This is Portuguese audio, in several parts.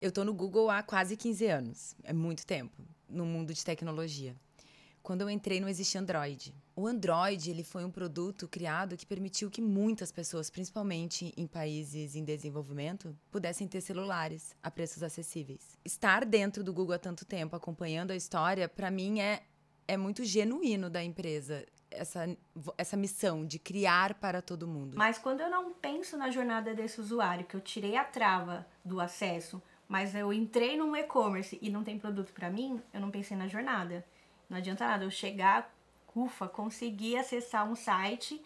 Eu tô no Google há quase 15 anos. É muito tempo no mundo de tecnologia. Quando eu entrei não existia Android. O Android, ele foi um produto criado que permitiu que muitas pessoas, principalmente em países em desenvolvimento, pudessem ter celulares a preços acessíveis. Estar dentro do Google há tanto tempo, acompanhando a história, para mim é é muito genuíno da empresa essa, essa missão de criar para todo mundo. Mas quando eu não penso na jornada desse usuário, que eu tirei a trava do acesso, mas eu entrei num e-commerce e não tem produto para mim, eu não pensei na jornada. Não adianta nada eu chegar, ufa, consegui acessar um site,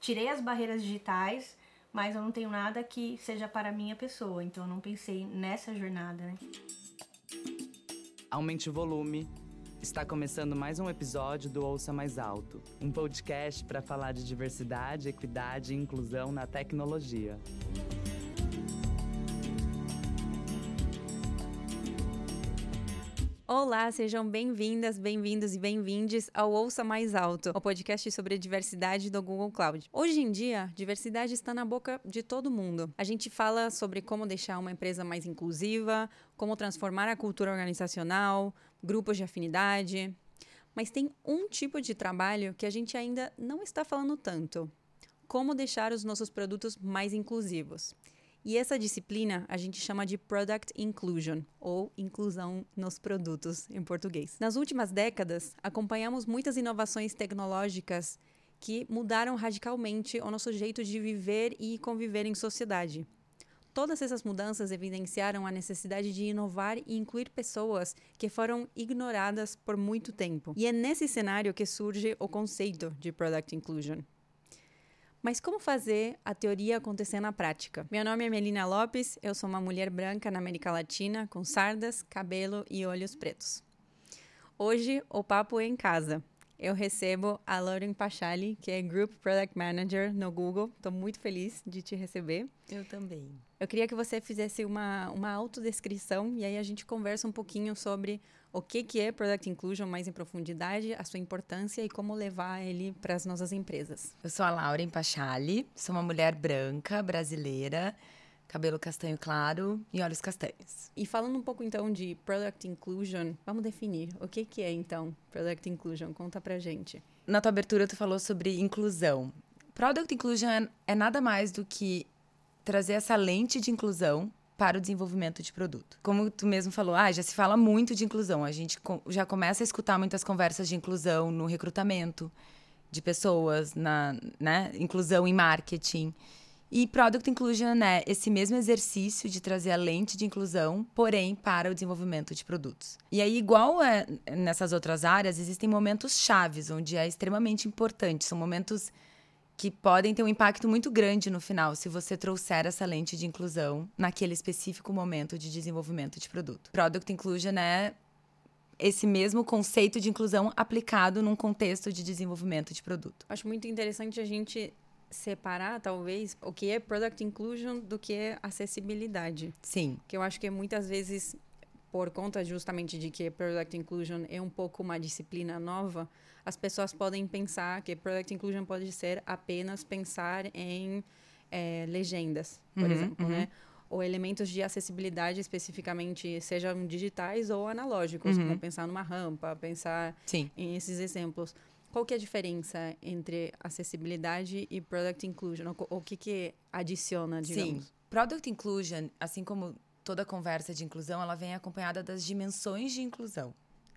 tirei as barreiras digitais, mas eu não tenho nada que seja para a minha pessoa. Então eu não pensei nessa jornada, né? Aumente o volume. Está começando mais um episódio do Ouça Mais Alto, um podcast para falar de diversidade, equidade e inclusão na tecnologia. Olá, sejam bem-vindas, bem-vindos e bem-vindes ao Ouça Mais Alto, o podcast sobre a diversidade do Google Cloud. Hoje em dia, diversidade está na boca de todo mundo. A gente fala sobre como deixar uma empresa mais inclusiva, como transformar a cultura organizacional, grupos de afinidade. Mas tem um tipo de trabalho que a gente ainda não está falando tanto: como deixar os nossos produtos mais inclusivos. E essa disciplina a gente chama de Product Inclusion, ou inclusão nos produtos em português. Nas últimas décadas, acompanhamos muitas inovações tecnológicas que mudaram radicalmente o nosso jeito de viver e conviver em sociedade. Todas essas mudanças evidenciaram a necessidade de inovar e incluir pessoas que foram ignoradas por muito tempo. E é nesse cenário que surge o conceito de Product Inclusion. Mas como fazer a teoria acontecer na prática? Meu nome é Melina Lopes, eu sou uma mulher branca na América Latina com sardas, cabelo e olhos pretos. Hoje o papo é em casa. Eu recebo a Lauren Pachali, que é Group Product Manager no Google. Estou muito feliz de te receber. Eu também. Eu queria que você fizesse uma, uma autodescrição e aí a gente conversa um pouquinho sobre o que, que é Product Inclusion mais em profundidade, a sua importância e como levar ele para as nossas empresas. Eu sou a Lauren Pachali, sou uma mulher branca, brasileira, cabelo castanho claro e olhos castanhos. E falando um pouco então de Product Inclusion, vamos definir o que, que é então Product Inclusion? Conta pra gente. Na tua abertura tu falou sobre inclusão. Product Inclusion é, é nada mais do que trazer essa lente de inclusão para o desenvolvimento de produto. Como tu mesmo falou, ah, já se fala muito de inclusão. A gente já começa a escutar muitas conversas de inclusão no recrutamento de pessoas, na né, inclusão em marketing. E Product Inclusion é esse mesmo exercício de trazer a lente de inclusão, porém para o desenvolvimento de produtos. E aí, igual é nessas outras áreas, existem momentos chaves onde é extremamente importante. São momentos que podem ter um impacto muito grande no final se você trouxer essa lente de inclusão naquele específico momento de desenvolvimento de produto. Product Inclusion é esse mesmo conceito de inclusão aplicado num contexto de desenvolvimento de produto. Acho muito interessante a gente separar, talvez, o que é Product Inclusion do que é acessibilidade. Sim. Que eu acho que muitas vezes, por conta justamente de que Product Inclusion é um pouco uma disciplina nova, as pessoas podem pensar que Product Inclusion pode ser apenas pensar em é, legendas, por uhum, exemplo, uhum. né? Ou elementos de acessibilidade especificamente, sejam digitais ou analógicos, uhum. como pensar numa rampa, pensar Sim. em esses exemplos. Qual que é a diferença entre acessibilidade e Product Inclusion? O, que que adiciona, digamos? Sim. Product Inclusion, assim como toda conversa de inclusão, ela vem acompanhada das dimensões de inclusão.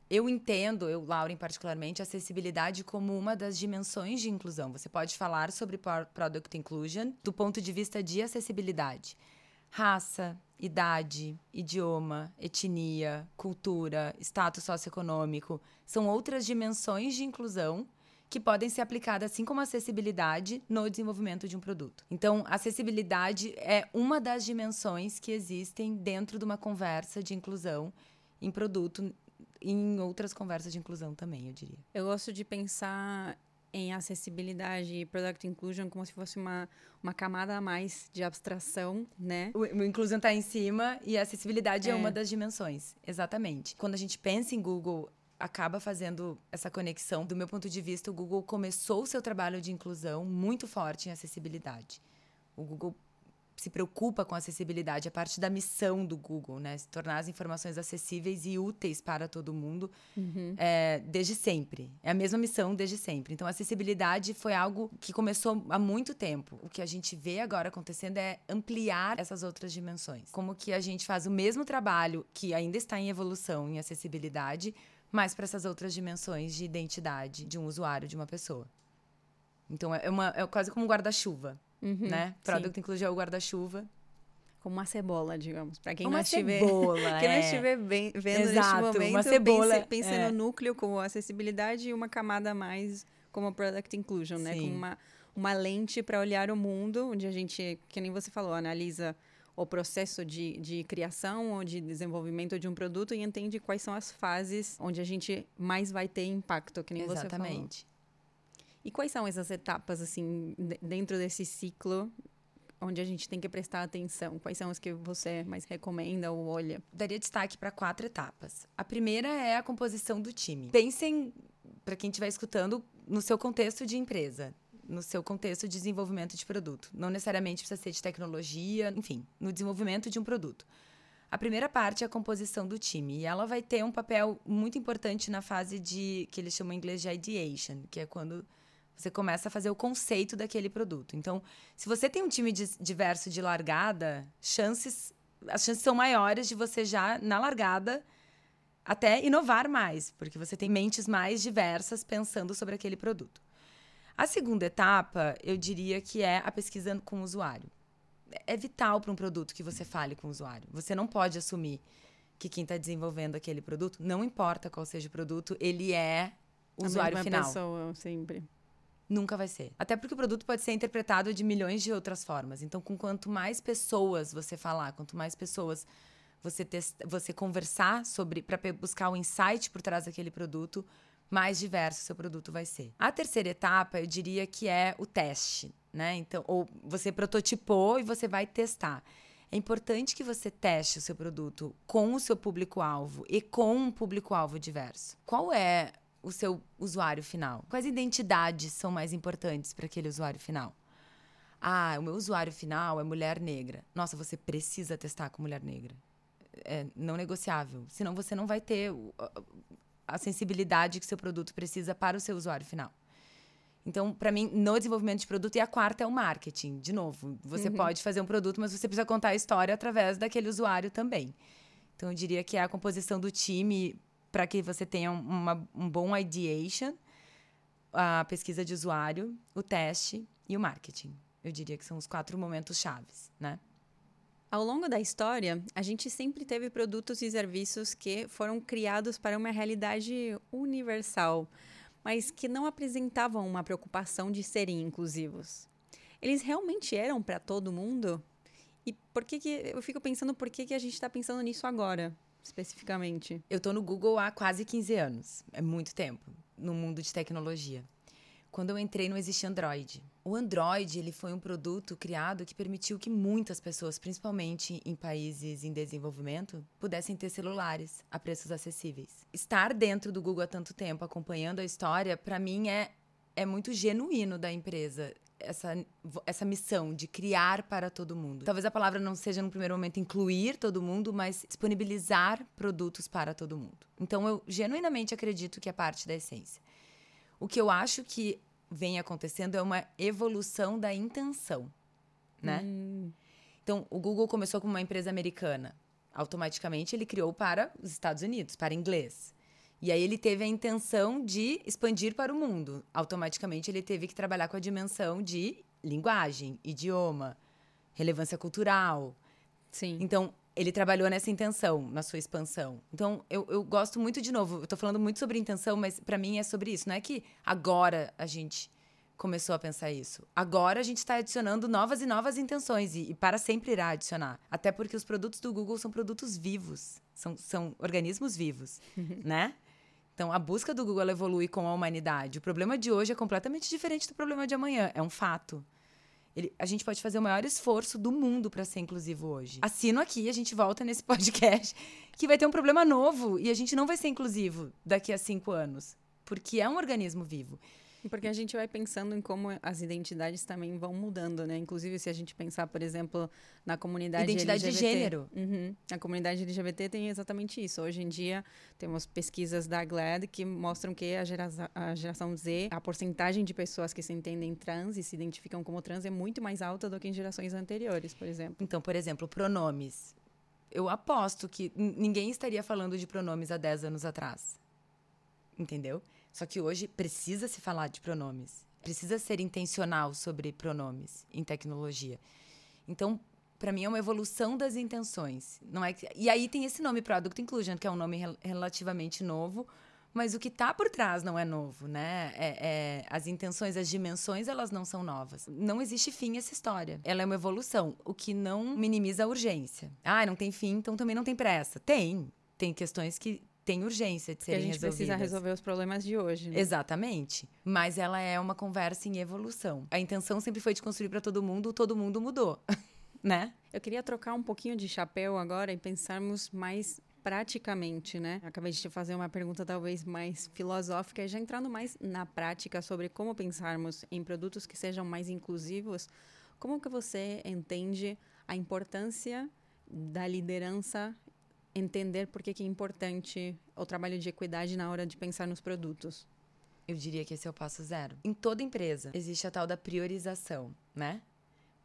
Eu entendo, eu, Lauren, particularmente, acessibilidade como uma das dimensões de inclusão. Você pode falar sobre Product Inclusion do ponto de vista de acessibilidade. Raça, idade, idioma, etnia, cultura, status socioeconômico são outras dimensões de inclusão que podem ser aplicadas, assim como acessibilidade, no desenvolvimento de um produto. Então, acessibilidade é uma das dimensões que existem dentro de uma conversa de inclusão em produto em outras conversas de inclusão também, eu diria. Eu gosto de pensar em acessibilidade e product inclusion como se fosse uma, uma camada a mais de abstração, né? O, o inclusão está em cima e a acessibilidade é. é uma das dimensões, exatamente. Quando a gente pensa em Google, acaba fazendo essa conexão. Do meu ponto de vista, o Google começou o seu trabalho de inclusão muito forte em acessibilidade. O Google se preocupa com acessibilidade, é parte da missão do Google, né? Se tornar as informações acessíveis e úteis para todo mundo uhum. é, desde sempre. É a mesma missão desde sempre. Então, acessibilidade foi algo que começou há muito tempo. O que a gente vê agora acontecendo é ampliar essas outras dimensões. Como que a gente faz o mesmo trabalho que ainda está em evolução em acessibilidade, mas para essas outras dimensões de identidade de um usuário, de uma pessoa. Então, é, uma, é quase como um guarda-chuva uhum, né? Product Inclusion é o guarda-chuva. Como uma cebola, digamos. Para quem, não estiver, cebola, quem é. não estiver bem, vendo Exato, neste momento, uma cebola, pense, pense é. no núcleo como acessibilidade e uma camada a mais como Product Inclusion, Sim. né? Com uma, uma lente para olhar o mundo, onde a gente, que nem você falou, analisa o processo de, de criação ou de desenvolvimento de um produto e entende quais são as fases onde a gente mais vai ter impacto, que nem Exatamente. você falou. Exatamente. E quais são essas etapas, assim, dentro desse ciclo onde a gente tem que prestar atenção? Quais são as que você mais recomenda ou olha? Daria destaque para quatro etapas. A primeira é a composição do time. Pensem, para quem estiver escutando, no seu contexto de empresa, no seu contexto de desenvolvimento de produto. Não necessariamente precisa ser de tecnologia, enfim, no desenvolvimento de um produto. A primeira parte é a composição do time e ela vai ter um papel muito importante na fase de que eles chamam em inglês de ideation, que é quando você começa a fazer o conceito daquele produto. Então, se você tem um time diverso de largada, chances, as chances são maiores de você já, na largada, até inovar mais, porque você tem mentes mais diversas pensando sobre aquele produto. A segunda etapa, eu diria que é a pesquisa com o usuário. É vital para um produto que você fale com o usuário. Você não pode assumir que quem está desenvolvendo aquele produto, não importa qual seja o produto, ele é o a usuário final. pessoa, sempre. Nunca vai ser. Até porque o produto pode ser interpretado de milhões de outras formas. Então, com quanto mais pessoas você falar, quanto mais pessoas você, testa, você conversar sobre para buscar o insight por trás daquele produto, mais diverso seu produto vai ser. A terceira etapa, eu diria que é o teste, né? Então, ou você prototipou e você vai testar. É importante que você teste o seu produto com o seu público-alvo e com um público-alvo diverso. Qual é o seu usuário final? Quais identidades são mais importantes para aquele usuário final? Ah, o meu usuário final é mulher negra. Nossa, você precisa testar com mulher negra. É não negociável. Senão você não vai ter a sensibilidade que seu produto precisa para o seu usuário final. Então, para mim, no desenvolvimento de produto, e a quarta é o marketing. De novo, você uhum. pode fazer um produto, mas você precisa contar a história através daquele usuário também. Então, eu diria que é a composição do time para que você tenha uma, um bom ideation, a pesquisa de usuário, o teste e o marketing. Eu diria que são os quatro momentos chaves, né? Ao longo da história, a gente sempre teve produtos e serviços que foram criados para uma realidade universal, mas que não apresentavam uma preocupação de serem inclusivos. Eles realmente eram para todo mundo? E por que, que eu fico pensando por que, que a gente está pensando nisso agora? especificamente? Eu estou no Google há quase 15 anos. É muito tempo no mundo de tecnologia. Quando eu entrei, não existia Android. O Android ele foi um produto criado que permitiu que muitas pessoas, principalmente em países em desenvolvimento, pudessem ter celulares a preços acessíveis. Estar dentro do Google há tanto tempo, acompanhando a história, para mim é, é muito genuíno da empresa essa, essa missão de criar para todo mundo. Talvez a palavra não seja, no primeiro momento, incluir todo mundo, mas disponibilizar produtos para todo mundo. Então, eu genuinamente acredito que é parte da essência. O que eu acho que vem acontecendo é uma evolução da intenção, né? Hum. Então, o Google começou como uma empresa americana. Automaticamente, ele criou para os Estados Unidos, para inglês. E aí ele teve a intenção de expandir para o mundo. Automaticamente ele teve que trabalhar com a dimensão de linguagem, idioma, relevância cultural. Sim. Então, ele trabalhou nessa intenção, na sua expansão. Então, eu, eu gosto muito, de novo, eu tô falando muito sobre intenção, mas para mim é sobre isso. Não é que agora a gente começou a pensar isso. Agora a gente está adicionando novas e novas intenções e, e, para sempre irá adicionar. Até porque os produtos do Google são produtos vivos, são, são organismos vivos, né? Então, a busca do Google evolui com a humanidade. O problema de hoje é completamente diferente do problema de amanhã. É um fato. Ele, a gente pode fazer o maior esforço do mundo para ser inclusivo hoje. Assino aqui, a gente volta nesse podcast, que vai ter um problema novo e a gente não vai ser inclusivo daqui a cinco anos, porque é um organismo vivo. Porque a gente vai pensando em como as identidades também vão mudando, né? Inclusive, se a gente pensar, por exemplo, na comunidade Identidade LGBT. de gênero. Uhum. A comunidade LGBT tem exatamente isso. Hoje em dia, temos pesquisas da GLAD que mostram que a, gera a geração Z, a porcentagem de pessoas que se entendem trans e se identificam como trans é muito mais alta do que em gerações anteriores, por exemplo. Então, por exemplo, pronomes. Eu aposto que ninguém estaria falando de pronomes há 10 anos atrás. Entendeu? Só que hoje precisa se falar de pronomes. Precisa ser intencional sobre pronomes em tecnologia. Então, para mim é uma evolução das intenções. Não é que... E aí tem esse nome Product Inclusion, que é um nome rel relativamente novo, mas o que está por trás não é novo, né? É, é, as intenções, as dimensões, elas não são novas. Não existe fim essa história. Ela é uma evolução, o que não minimiza a urgência. Ah, não tem fim, então também não tem pressa. Tem. Tem questões que tem urgência de serem resolvidas. a gente resolvidas. precisa resolver os problemas de hoje. Né? Exatamente. Mas ela é uma conversa em evolução. A intenção sempre foi de construir para todo mundo, todo mundo mudou, né? Eu queria trocar um pouquinho de chapéu agora e pensarmos mais praticamente, né? Acabei de te fazer uma pergunta talvez mais filosófica já entrando mais na prática sobre como pensarmos em produtos que sejam mais inclusivos. Como que você entende a importância da liderança entender por que, que é importante o trabalho de equidade na hora de pensar nos produtos? Eu diria que esse é o passo zero. Em toda empresa existe a tal da priorização, né?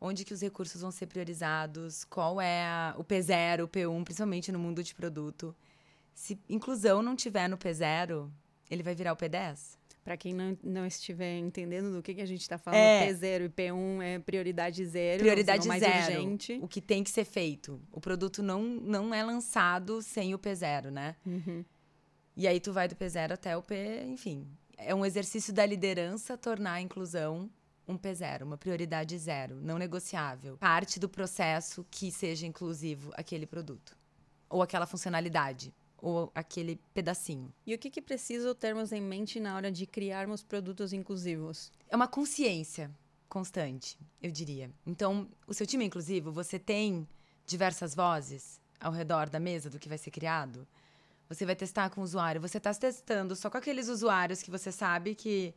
Onde que os recursos vão ser priorizados, qual é a, o P0, o P1, principalmente no mundo de produto. Se inclusão não tiver no P0, ele vai virar o P10? Para quem não, não estiver entendendo do que, que a gente está falando, é. P0 e P1 é prioridade zero. Prioridade mais zero. Urgente. O que tem que ser feito. O produto não, não é lançado sem o P0, né? Uhum. E aí tu vai do P0 até o P, enfim. É um exercício da liderança tornar a inclusão um P0, uma prioridade zero, não negociável. Parte do processo que seja inclusivo aquele produto. Ou aquela funcionalidade ou aquele pedacinho. E o que, que precisa termos em mente na hora de criarmos produtos inclusivos? É uma consciência constante, eu diria. Então, o seu time inclusivo, você tem diversas vozes ao redor da mesa do que vai ser criado. Você vai testar com o usuário, você está testando só com aqueles usuários que você sabe que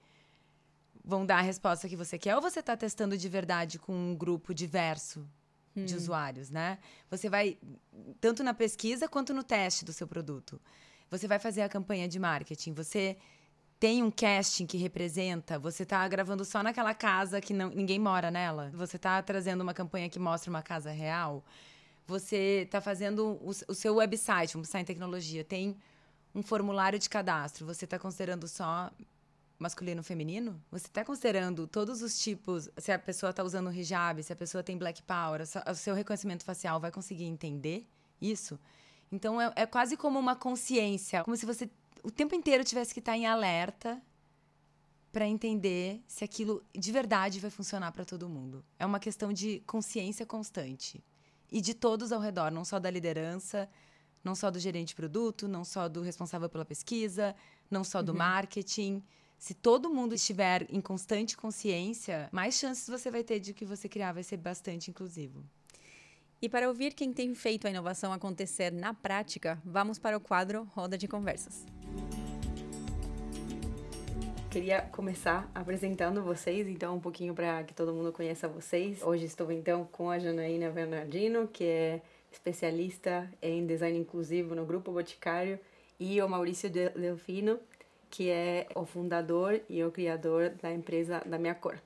vão dar a resposta que você quer, ou você está testando de verdade com um grupo diverso hum. de usuários, né? Você vai, tanto na pesquisa quanto no teste do seu produto. Você vai fazer a campanha de marketing, você tem um casting que representa, você está gravando só naquela casa que não, ninguém mora nela, você está trazendo uma campanha que mostra uma casa real, você está fazendo o, o, seu website, vamos pensar em tecnologia, tem um formulário de cadastro, você está considerando só masculino feminino? Você está considerando todos os tipos, se a pessoa está usando hijab, se a pessoa tem black power, o seu reconhecimento facial vai conseguir entender isso? Então é, é quase como uma consciência, como se você o tempo inteiro tivesse que estar tá em alerta para entender se aquilo de verdade vai funcionar para todo mundo. É uma questão de consciência constante e de todos ao redor, não só da liderança, não só do gerente de produto, não só do responsável pela pesquisa, não só do uhum. marketing. Se todo mundo estiver em constante consciência, mais chances você vai ter de que você criar vai ser bastante inclusivo. E para ouvir quem tem feito a inovação acontecer na prática, vamos para o quadro Roda de Conversas. Queria começar apresentando vocês, então, um pouquinho para que todo mundo conheça vocês. Hoje estou, então, com a Janaína Bernardino, que é especialista em design inclusivo no Grupo Boticário, e o Maurício Delfino, que é o fundador e o criador da empresa da Minha Cor.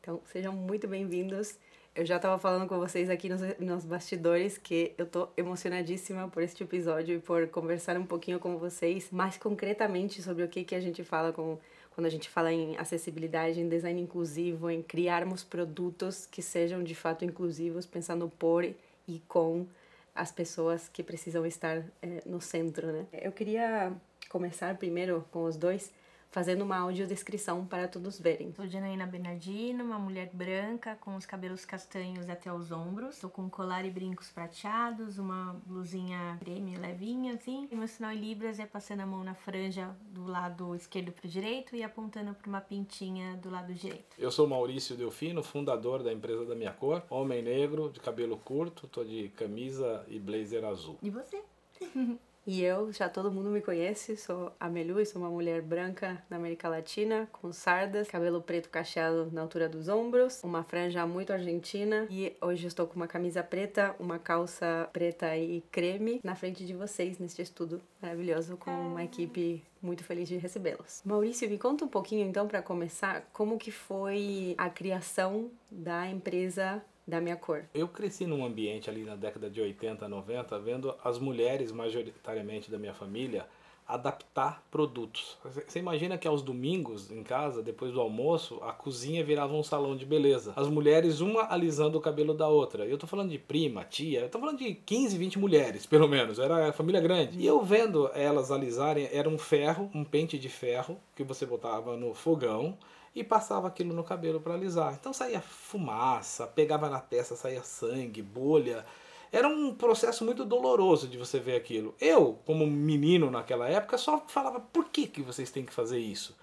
Então, sejam muito bem-vindos. Eu já estava falando com vocês aqui nos, nos bastidores que eu tô emocionadíssima por este episódio e por conversar um pouquinho com vocês mais concretamente sobre o que, que a gente fala com, quando a gente fala em acessibilidade, em design inclusivo, em criarmos produtos que sejam de fato inclusivos, pensando por e com as pessoas que precisam estar é, no centro, né? Eu queria começar primeiro com os dois, fazendo uma audiodescrição para todos verem. Sou Janaína Bernardino, uma mulher branca com os cabelos castanhos até os ombros. Estou com colar e brincos prateados, uma blusinha creme levinha assim. E meu sinal em libras é passando a mão na franja do lado esquerdo para o direito e apontando para uma pintinha do lado direito. Eu sou Maurício Delfino, fundador da empresa da minha cor, homem negro, de cabelo curto, tô de camisa e blazer azul. E você? E eu, já todo mundo me conhece, sou a Melu sou uma mulher branca na América Latina, com sardas, cabelo preto cacheado na altura dos ombros, uma franja muito argentina e hoje estou com uma camisa preta, uma calça preta e creme na frente de vocês neste estudo maravilhoso com uma equipe muito feliz de recebê-los. Maurício, me conta um pouquinho então para começar, como que foi a criação da empresa da minha cor. Eu cresci num ambiente ali na década de 80, 90, vendo as mulheres, majoritariamente da minha família, adaptar produtos. Você imagina que aos domingos em casa, depois do almoço, a cozinha virava um salão de beleza. As mulheres, uma alisando o cabelo da outra. Eu tô falando de prima, tia, eu tô falando de 15, 20 mulheres, pelo menos. Era família grande. E eu vendo elas alisarem, era um ferro, um pente de ferro que você botava no fogão e passava aquilo no cabelo para alisar. Então saía fumaça, pegava na testa, saía sangue, bolha. Era um processo muito doloroso de você ver aquilo. Eu, como menino naquela época, só falava: por que, que vocês têm que fazer isso?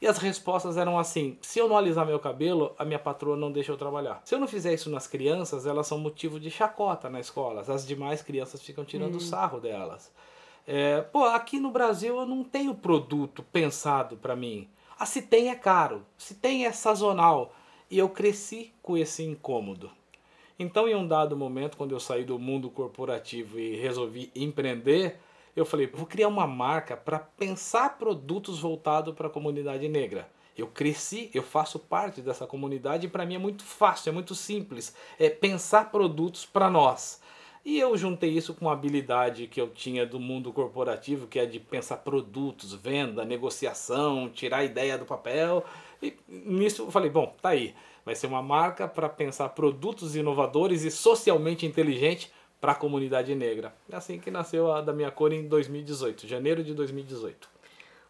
E as respostas eram assim: se eu não alisar meu cabelo, a minha patroa não deixa eu trabalhar. Se eu não fizer isso nas crianças, elas são motivo de chacota na escola. As demais crianças ficam tirando hum. sarro delas. É, pô, aqui no Brasil eu não tenho produto pensado para mim. Ah, se tem é caro, se tem é sazonal. E eu cresci com esse incômodo. Então, em um dado momento, quando eu saí do mundo corporativo e resolvi empreender, eu falei, vou criar uma marca para pensar produtos voltados para a comunidade negra. Eu cresci, eu faço parte dessa comunidade e para mim é muito fácil, é muito simples, é pensar produtos para nós. E eu juntei isso com uma habilidade que eu tinha do mundo corporativo, que é de pensar produtos, venda, negociação, tirar a ideia do papel. E nisso eu falei, bom, tá aí. Vai ser uma marca para pensar produtos inovadores e socialmente inteligente para a comunidade negra. É assim que nasceu a da minha cor em 2018, janeiro de 2018.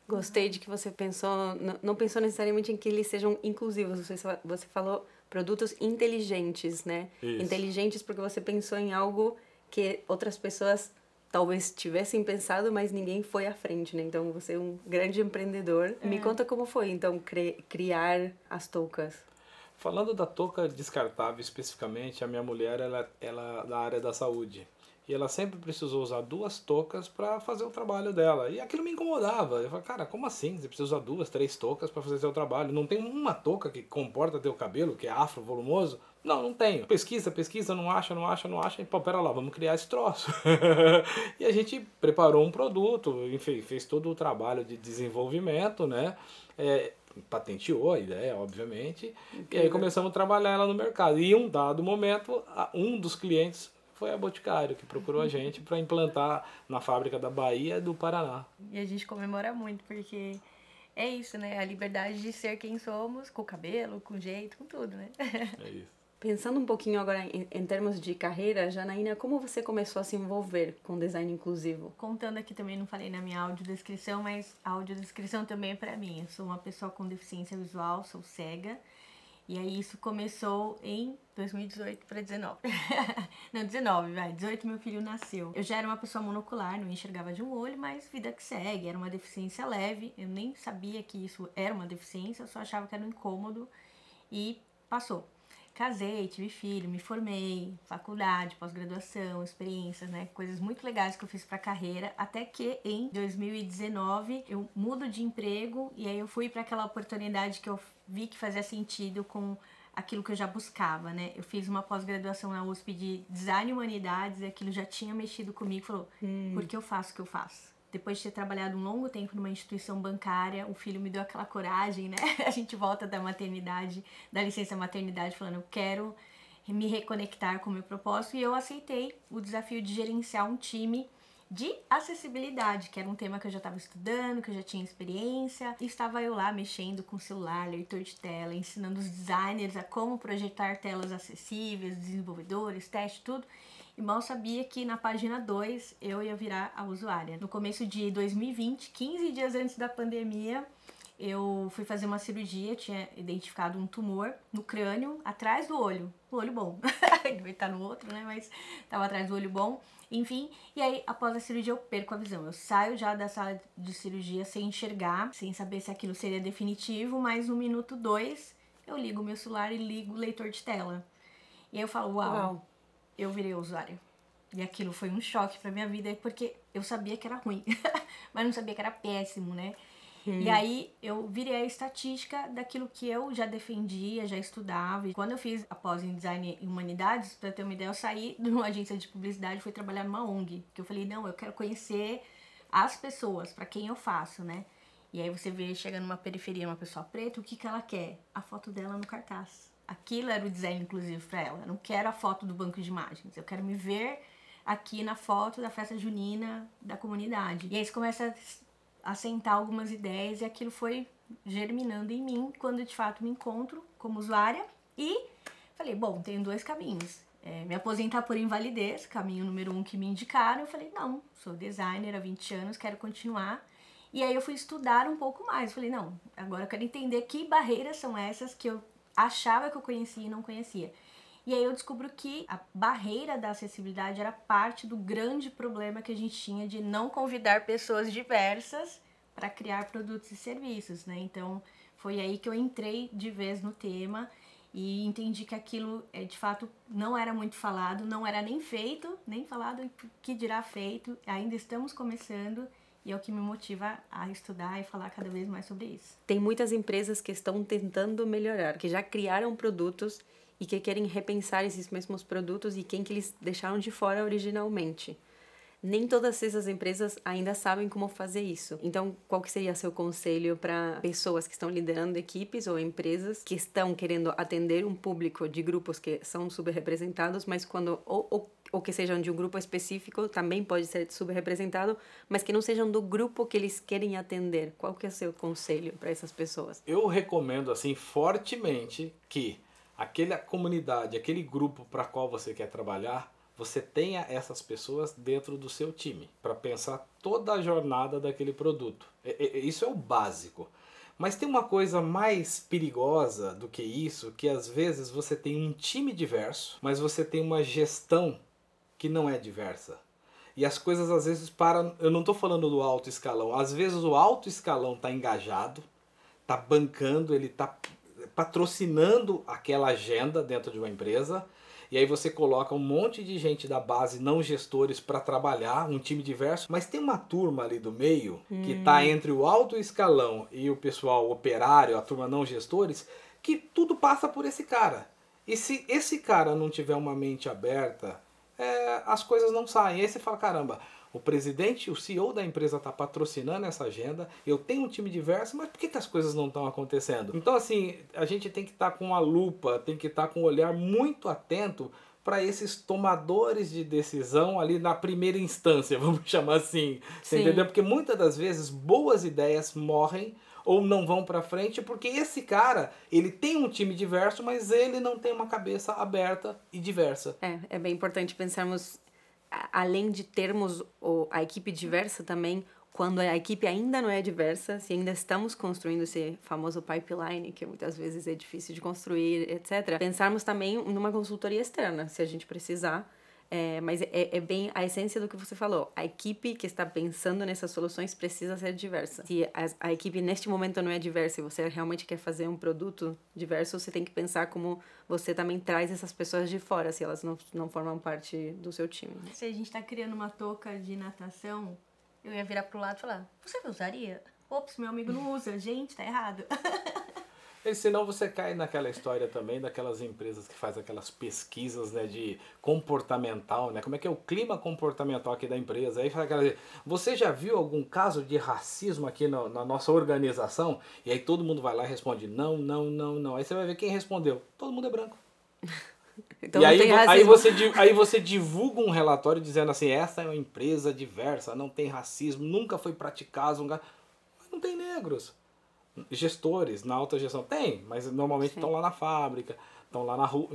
Gostei de que você pensou, não pensou necessariamente em que eles sejam inclusivos. Você, você falou produtos inteligentes, né? Isso. Inteligentes porque você pensou em algo que outras pessoas talvez tivessem pensado, mas ninguém foi à frente, né? Então você é um grande empreendedor. É. Me conta como foi, então, criar as toucas. Falando da touca descartável especificamente, a minha mulher ela, ela é da área da saúde. E ela sempre precisou usar duas toucas para fazer o trabalho dela. E aquilo me incomodava. Eu falei, cara, como assim? Você precisa usar duas, três toucas para fazer seu trabalho? Não tem uma touca que comporta teu cabelo, que é afro volumoso? Não, não tenho. Pesquisa, pesquisa, não acha, não acha, não acha. E, pô, pera lá, vamos criar esse troço. e a gente preparou um produto, enfim, fez todo o trabalho de desenvolvimento, né? É, patenteou a ideia, obviamente. E aí começamos a trabalhar ela no mercado. E em um dado momento, um dos clientes foi a Boticário, que procurou a gente para implantar na fábrica da Bahia do Paraná. E a gente comemora muito, porque é isso, né? A liberdade de ser quem somos, com o cabelo, com o jeito, com tudo, né? É isso. Pensando um pouquinho agora em, em, termos de carreira, Janaína, como você começou a se envolver com design inclusivo? Contando aqui também, não falei na minha audiodescrição, mas a audiodescrição também é para mim. Eu sou uma pessoa com deficiência visual, sou cega. E aí isso começou em 2018 para 19. não, 19, vai. 18 meu filho nasceu. Eu já era uma pessoa monocular, não enxergava de um olho, mas vida que segue. Era uma deficiência leve. Eu nem sabia que isso era uma deficiência, eu só achava que era um incômodo e passou casei, tive filho, me formei, faculdade, pós-graduação, experiências, né? Coisas muito legais que eu fiz pra carreira, até que em 2019 eu mudo de emprego e aí eu fui para aquela oportunidade que eu vi que fazia sentido com aquilo que eu já buscava, né? Eu fiz uma pós-graduação na USP de Design e Humanidades e aquilo já tinha mexido comigo, falou, hum. por que eu faço o que eu faço? Depois de ter trabalhado um longo tempo numa instituição bancária, o filho me deu aquela coragem, né? A gente volta da maternidade, da licença maternidade, falando, eu quero me reconectar com o meu propósito, e eu aceitei o desafio de gerenciar um time de acessibilidade, que era um tema que eu já estava estudando, que eu já tinha experiência, e estava eu lá mexendo com celular, leitor de tela, ensinando os designers a como projetar telas acessíveis, desenvolvedores, teste, tudo. E mal sabia que na página 2 eu ia virar a usuária. No começo de 2020, 15 dias antes da pandemia, eu fui fazer uma cirurgia, tinha identificado um tumor no crânio, atrás do olho, no olho bom. Devia estar no outro, né? Mas estava atrás do olho bom. Enfim, e aí após a cirurgia eu perco a visão. Eu saio já da sala de cirurgia sem enxergar, sem saber se aquilo seria definitivo, mas no minuto 2 eu ligo meu celular e ligo o leitor de tela. E aí eu falo, uau. uau eu virei usuário. E aquilo foi um choque pra minha vida, porque eu sabia que era ruim, mas não sabia que era péssimo, né? E aí eu virei a estatística daquilo que eu já defendia, já estudava. E quando eu fiz a pós em design e humanidades, para ter uma ideia, eu saí de uma agência de publicidade e fui trabalhar numa ONG, que eu falei, não, eu quero conhecer as pessoas, para quem eu faço, né? E aí você vê, chega numa periferia, uma pessoa preta, o que que ela quer? A foto dela no cartaz. Aquilo era o design inclusive para ela. Eu não quero a foto do banco de imagens. Eu quero me ver aqui na foto da festa junina da comunidade. E aí você começa assentar algumas ideias e aquilo foi germinando em mim quando de fato me encontro como usuária e falei, bom, tenho dois caminhos. É, me aposentar por invalidez, caminho número um que me indicaram. Eu falei, não, sou designer há 20 anos, quero continuar. E aí eu fui estudar um pouco mais. Falei, não, agora eu quero entender que barreiras são essas que eu achava que eu conhecia e não conhecia. E aí eu descubro que a barreira da acessibilidade era parte do grande problema que a gente tinha de não convidar pessoas diversas para criar produtos e serviços, né? Então foi aí que eu entrei de vez no tema e entendi que aquilo é, de fato não era muito falado, não era nem feito, nem falado, que dirá feito. Ainda estamos começando e é o que me motiva a estudar e falar cada vez mais sobre isso. Tem muitas empresas que estão tentando melhorar, que já criaram produtos e que querem repensar esses mesmos produtos e quem que eles deixaram de fora originalmente. Nem todas essas empresas ainda sabem como fazer isso. Então, qual que seria seu conselho para pessoas que estão liderando equipes ou empresas que estão querendo atender um público de grupos que são subrepresentados, mas quando ou, ou, ou que sejam de um grupo específico também pode ser subrepresentado, mas que não sejam do grupo que eles querem atender. Qual que é o seu conselho para essas pessoas? Eu recomendo assim fortemente que aquela comunidade, aquele grupo para qual você quer trabalhar, você tenha essas pessoas dentro do seu time para pensar toda a jornada daquele produto. Isso é o básico. Mas tem uma coisa mais perigosa do que isso, que às vezes você tem um time diverso, mas você tem uma gestão que não é diversa. E as coisas às vezes param. Eu não estou falando do alto escalão. Às vezes o alto escalão está engajado, está bancando, ele está patrocinando aquela agenda dentro de uma empresa. E aí você coloca um monte de gente da base, não gestores, para trabalhar, um time diverso, mas tem uma turma ali do meio hum. que está entre o alto escalão e o pessoal operário, a turma não gestores, que tudo passa por esse cara. E se esse cara não tiver uma mente aberta, é, as coisas não saem. Aí você fala, caramba, o presidente, o CEO da empresa está patrocinando essa agenda, eu tenho um time diverso, mas por que, que as coisas não estão acontecendo? Então, assim, a gente tem que estar tá com a lupa, tem que estar tá com um olhar muito atento para esses tomadores de decisão ali na primeira instância, vamos chamar assim. Você entendeu? Porque muitas das vezes boas ideias morrem ou não vão para frente porque esse cara, ele tem um time diverso, mas ele não tem uma cabeça aberta e diversa. É, é bem importante pensarmos além de termos a equipe diversa também, quando a equipe ainda não é diversa, se ainda estamos construindo esse famoso pipeline, que muitas vezes é difícil de construir, etc., pensarmos também numa consultoria externa, se a gente precisar, é, mas é, é, bem a essência do que você falou. A equipe que está pensando nessas soluções precisa ser diversa. Se a, a, equipe neste momento não é diversa e você realmente quer fazer um produto diverso, você tem que pensar como você também traz essas pessoas de fora, se elas não, não formam parte do seu time. Se a gente está criando uma touca de natação, eu ia virar pro lado e falar: Você usaria? Ops, meu amigo não usa. Gente, tá errado. E senão você cai naquela história também daquelas empresas que fazem aquelas pesquisas né, de comportamental, né? Como é que é o clima comportamental aqui da empresa? Aí fala aquela, você já viu algum caso de racismo aqui no, na nossa organização? E aí todo mundo vai lá e responde não, não, não, não. Aí você vai ver quem respondeu. Todo mundo é branco. Então e aí, aí, você, aí você divulga um relatório dizendo assim, essa é uma empresa diversa, não tem racismo, nunca foi praticado, mas não tem negros gestores na alta gestão. Tem, mas normalmente estão lá na fábrica, estão lá na rua,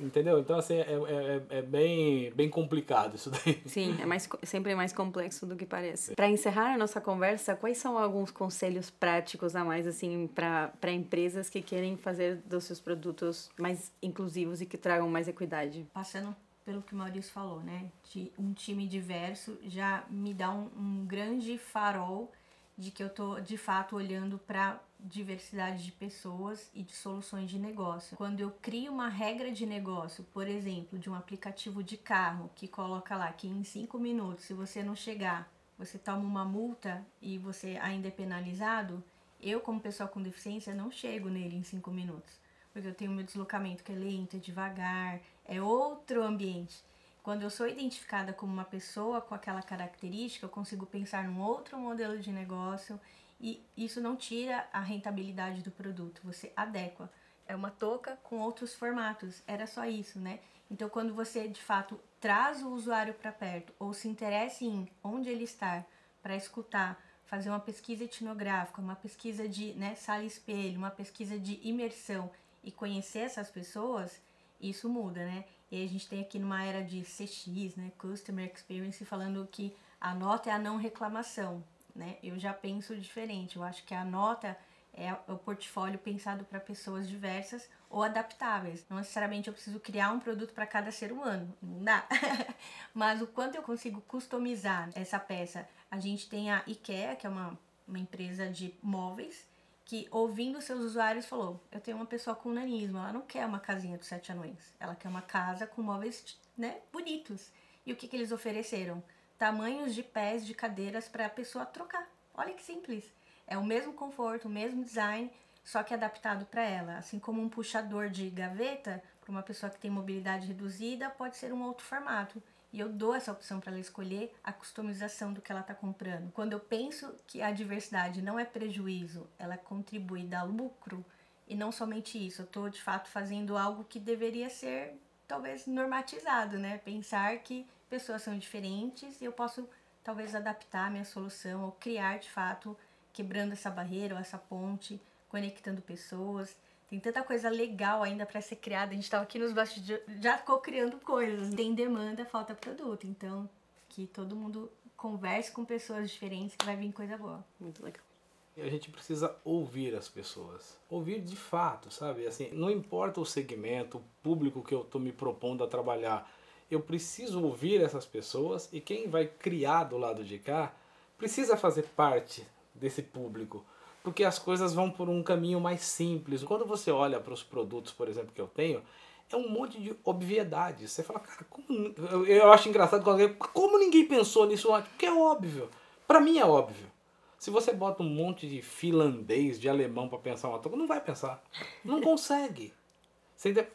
entendeu? Então, assim, é, é, é, bem, bem complicado isso daí. Sim, é mais, sempre mais complexo do que parece. Para encerrar a nossa conversa, quais são alguns conselhos práticos a mais, assim, para empresas que querem fazer dos seus produtos mais inclusivos e que tragam mais equidade? Passando pelo que o Maurício falou, né? De um time diverso já me dá um, um grande farol de que eu tô de fato olhando para diversidade de pessoas e de soluções de negócio. Quando eu crio uma regra de negócio, por exemplo, de um aplicativo de carro que coloca lá que em cinco minutos, se você não chegar, você toma uma multa e você ainda é penalizado, eu, como pessoa com deficiência, não chego nele em cinco minutos. Porque eu tenho meu deslocamento que é lento, é devagar, é outro ambiente. Quando eu sou identificada como uma pessoa com aquela característica, eu consigo pensar num outro modelo de negócio e isso não tira a rentabilidade do produto, você adequa. É uma touca com outros formatos, era só isso, né? Então, quando você de fato traz o usuário para perto ou se interessa em onde ele está para escutar, fazer uma pesquisa etnográfica, uma pesquisa de né, sala espelho, uma pesquisa de imersão e conhecer essas pessoas, isso muda, né? E a gente tem aqui numa era de CX, né, Customer Experience, falando que a nota é a não reclamação, né? Eu já penso diferente. Eu acho que a nota é o portfólio pensado para pessoas diversas ou adaptáveis. Não necessariamente eu preciso criar um produto para cada ser humano, não dá. Mas o quanto eu consigo customizar essa peça. A gente tem a IKEA, que é uma, uma empresa de móveis, que ouvindo seus usuários falou: Eu tenho uma pessoa com nanismo, ela não quer uma casinha dos sete anões, ela quer uma casa com móveis né, bonitos. E o que, que eles ofereceram? Tamanhos de pés de cadeiras para a pessoa trocar. Olha que simples. É o mesmo conforto, o mesmo design, só que adaptado para ela. Assim como um puxador de gaveta, para uma pessoa que tem mobilidade reduzida, pode ser um outro formato e eu dou essa opção para ela escolher a customização do que ela está comprando. Quando eu penso que a diversidade não é prejuízo, ela contribui, dá lucro, e não somente isso, eu estou de fato fazendo algo que deveria ser talvez normatizado, né? Pensar que pessoas são diferentes e eu posso talvez adaptar a minha solução ou criar de fato, quebrando essa barreira ou essa ponte, conectando pessoas. Tem tanta coisa legal ainda para ser criada. A gente estava aqui nos bastidores, já ficou criando coisas. Tem demanda, falta produto. Então, que todo mundo converse com pessoas diferentes que vai vir coisa boa. Muito legal. E a gente precisa ouvir as pessoas. Ouvir de fato, sabe? Assim, não importa o segmento, o público que eu estou me propondo a trabalhar. Eu preciso ouvir essas pessoas e quem vai criar do lado de cá precisa fazer parte desse público porque as coisas vão por um caminho mais simples. Quando você olha para os produtos, por exemplo, que eu tenho, é um monte de obviedades. Você fala, cara, como... eu acho engraçado quando alguém, como ninguém pensou nisso antes? Porque é óbvio. Para mim é óbvio. Se você bota um monte de finlandês, de alemão para pensar uma coisa, não vai pensar. Não consegue.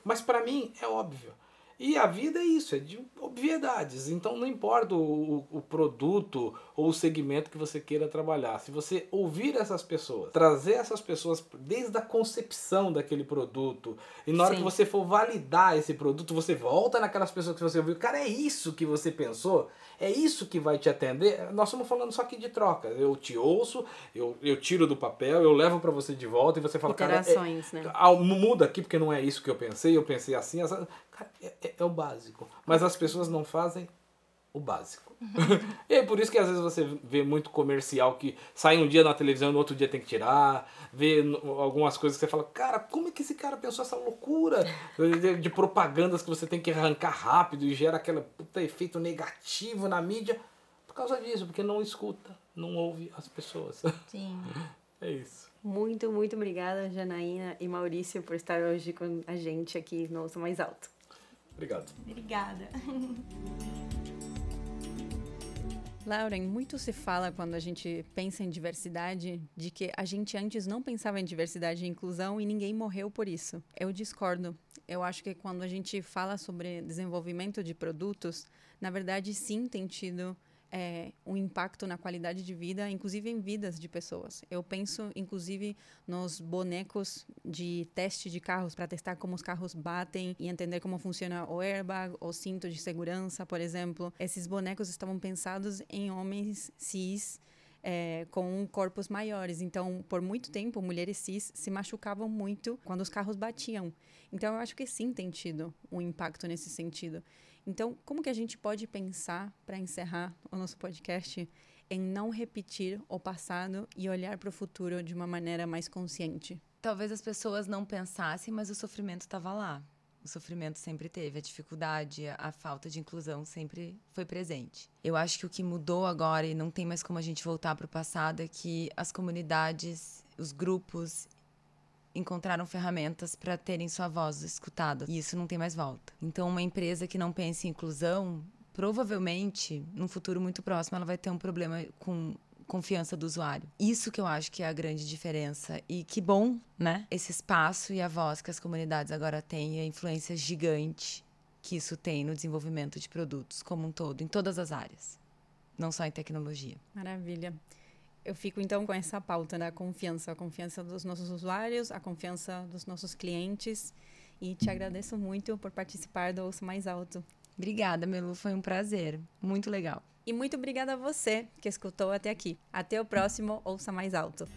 Mas para mim é óbvio. E a vida é isso, é de obviedades. Então não importa o, o, produto ou o segmento que você queira trabalhar. Se você ouvir essas pessoas, trazer essas pessoas desde a concepção daquele produto, e na hora Sim. que você for validar esse produto, você volta naquelas pessoas que você ouviu. Cara, é isso que você pensou? É isso que vai te atender? Nós estamos falando só aqui de troca. Eu te ouço, eu, eu tiro do papel, eu levo para você de volta e você fala, Interações, cara, é, né? Ah, muda aqui porque não é isso que eu pensei, eu pensei assim. Essa... Cara, é, é, é, o básico. Mas as pessoas não fazem o básico. e é por isso que às vezes você vê muito comercial que sai um dia na televisão e no outro dia tem que tirar. Vê algumas coisas que você fala, cara, como é que esse cara pensou essa loucura de, de propagandas que você tem que arrancar rápido e gera aquele puta efeito negativo na mídia? Por causa disso, porque não escuta, não ouve as pessoas. Sim. É isso. Muito, muito obrigada, Janaína e Maurício, por estar hoje com a gente aqui no Ouça Mais Alto. Obrigado. Obrigada. Lauren, muito se fala quando a gente pensa em diversidade de que a gente antes não pensava em diversidade e inclusão e ninguém morreu por isso. Eu discordo. Eu acho que quando a gente fala sobre desenvolvimento de produtos, na verdade sim tem tido é, um impacto na qualidade de vida, inclusive em vidas de pessoas. Eu penso, inclusive, nos bonecos de teste de carros para testar como os carros batem e entender como funciona o airbag, o cinto de segurança, por exemplo. Esses bonecos estavam pensados em homens cis. É, com corpos maiores. Então, por muito tempo, mulheres cis se machucavam muito quando os carros batiam. Então, eu acho que sim tem tido um impacto nesse sentido. Então, como que a gente pode pensar para encerrar o nosso podcast em não repetir o passado e olhar para o futuro de uma maneira mais consciente? Talvez as pessoas não pensassem, mas o sofrimento estava lá. O sofrimento sempre teve, a dificuldade, a falta de inclusão sempre foi presente. Eu acho que o que mudou agora e não tem mais como a gente voltar para o passado é que as comunidades, os grupos encontraram ferramentas para terem sua voz escutada e isso não tem mais volta. Então, uma empresa que não pensa em inclusão, provavelmente, num futuro muito próximo, ela vai ter um problema com confiança do usuário. Isso que eu acho que é a grande diferença. E que bom, né? Esse espaço e a voz que as comunidades agora têm e a influência gigante que isso tem no desenvolvimento de produtos como um todo, em todas as áreas, não só em tecnologia. Maravilha. Eu fico então com essa pauta da confiança, a confiança dos nossos usuários, a confiança dos nossos clientes. E te agradeço muito por participar do Ouço Mais Alto. Obrigada, Melu, foi um prazer. Muito legal. E muito obrigada a você que escutou até aqui. Até o próximo Ouça Mais Alto.